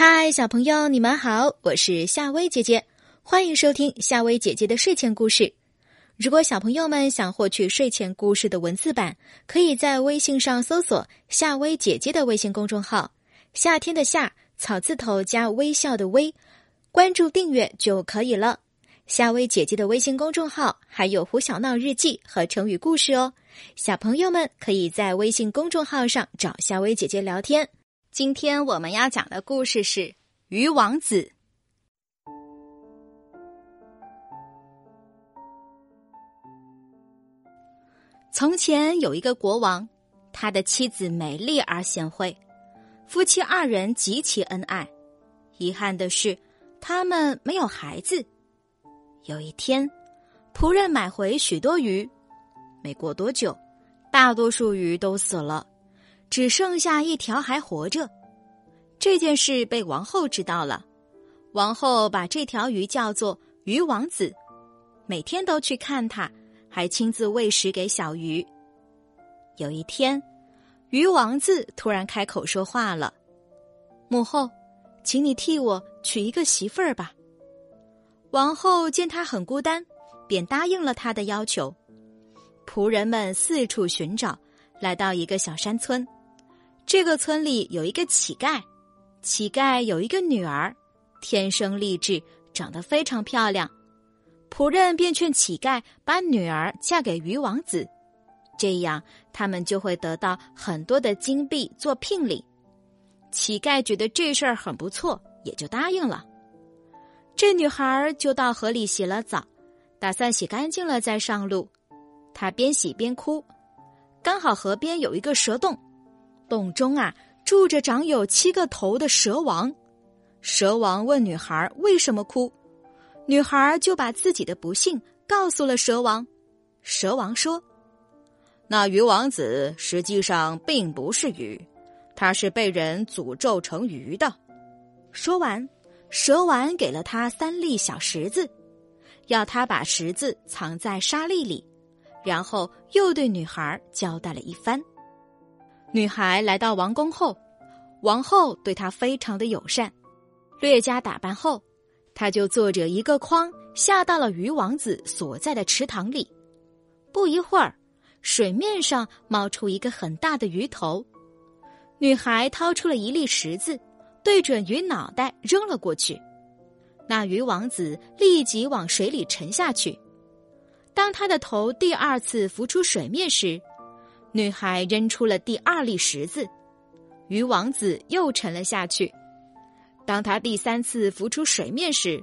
嗨，小朋友，你们好，我是夏薇姐姐，欢迎收听夏薇姐姐的睡前故事。如果小朋友们想获取睡前故事的文字版，可以在微信上搜索夏薇姐姐的微信公众号“夏天的夏草字头加微笑的微”，关注订阅就可以了。夏薇姐姐的微信公众号还有胡小闹日记和成语故事哦，小朋友们可以在微信公众号上找夏薇姐姐聊天。今天我们要讲的故事是《鱼王子》。从前有一个国王，他的妻子美丽而贤惠，夫妻二人极其恩爱。遗憾的是，他们没有孩子。有一天，仆人买回许多鱼，没过多久，大多数鱼都死了，只剩下一条还活着。这件事被王后知道了，王后把这条鱼叫做鱼王子，每天都去看它。还亲自喂食给小鱼。有一天，鱼王子突然开口说话了：“母后，请你替我娶一个媳妇儿吧。”王后见他很孤单，便答应了他的要求。仆人们四处寻找，来到一个小山村。这个村里有一个乞丐，乞丐有一个女儿，天生丽质，长得非常漂亮。仆人便劝乞丐把女儿嫁给鱼王子，这样他们就会得到很多的金币做聘礼。乞丐觉得这事儿很不错，也就答应了。这女孩就到河里洗了澡，打算洗干净了再上路。她边洗边哭，刚好河边有一个蛇洞，洞中啊住着长有七个头的蛇王。蛇王问女孩为什么哭。女孩就把自己的不幸告诉了蛇王。蛇王说：“那鱼王子实际上并不是鱼，他是被人诅咒成鱼的。”说完，蛇王给了他三粒小石子，要他把石子藏在沙粒里，然后又对女孩交代了一番。女孩来到王宫后，王后对她非常的友善，略加打扮后。她就坐着一个筐下到了鱼王子所在的池塘里，不一会儿，水面上冒出一个很大的鱼头。女孩掏出了一粒石子，对准鱼脑袋扔了过去，那鱼王子立即往水里沉下去。当他的头第二次浮出水面时，女孩扔出了第二粒石子，鱼王子又沉了下去。当他第三次浮出水面时，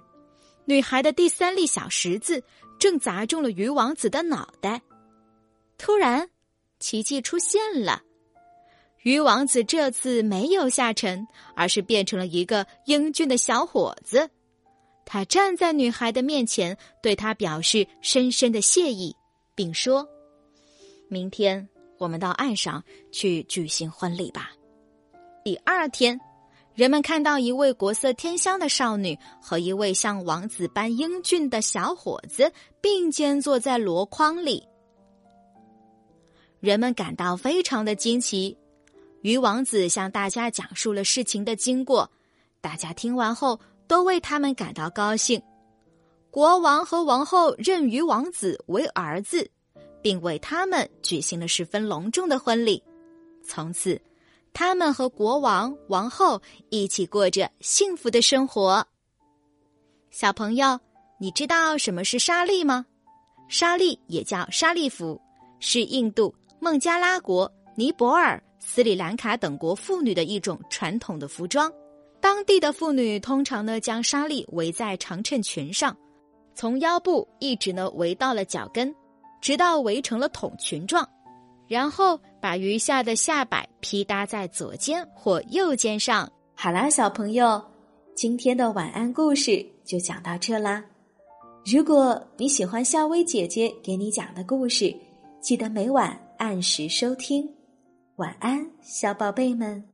女孩的第三粒小石子正砸中了鱼王子的脑袋。突然，奇迹出现了，鱼王子这次没有下沉，而是变成了一个英俊的小伙子。他站在女孩的面前，对她表示深深的谢意，并说：“明天我们到岸上去举行婚礼吧。”第二天。人们看到一位国色天香的少女和一位像王子般英俊的小伙子并肩坐在箩筐里，人们感到非常的惊奇。鱼王子向大家讲述了事情的经过，大家听完后都为他们感到高兴。国王和王后认鱼王子为儿子，并为他们举行了十分隆重的婚礼。从此。他们和国王、王后一起过着幸福的生活。小朋友，你知道什么是沙粒吗？沙粒也叫沙利服，是印度、孟加拉国、尼泊尔、斯里兰卡等国妇女的一种传统的服装。当地的妇女通常呢将沙粒围在长衬裙上，从腰部一直呢围到了脚跟，直到围成了筒裙状。然后把余下的下摆披搭在左肩或右肩上。好啦，小朋友，今天的晚安故事就讲到这啦。如果你喜欢夏薇姐姐给你讲的故事，记得每晚按时收听。晚安，小宝贝们。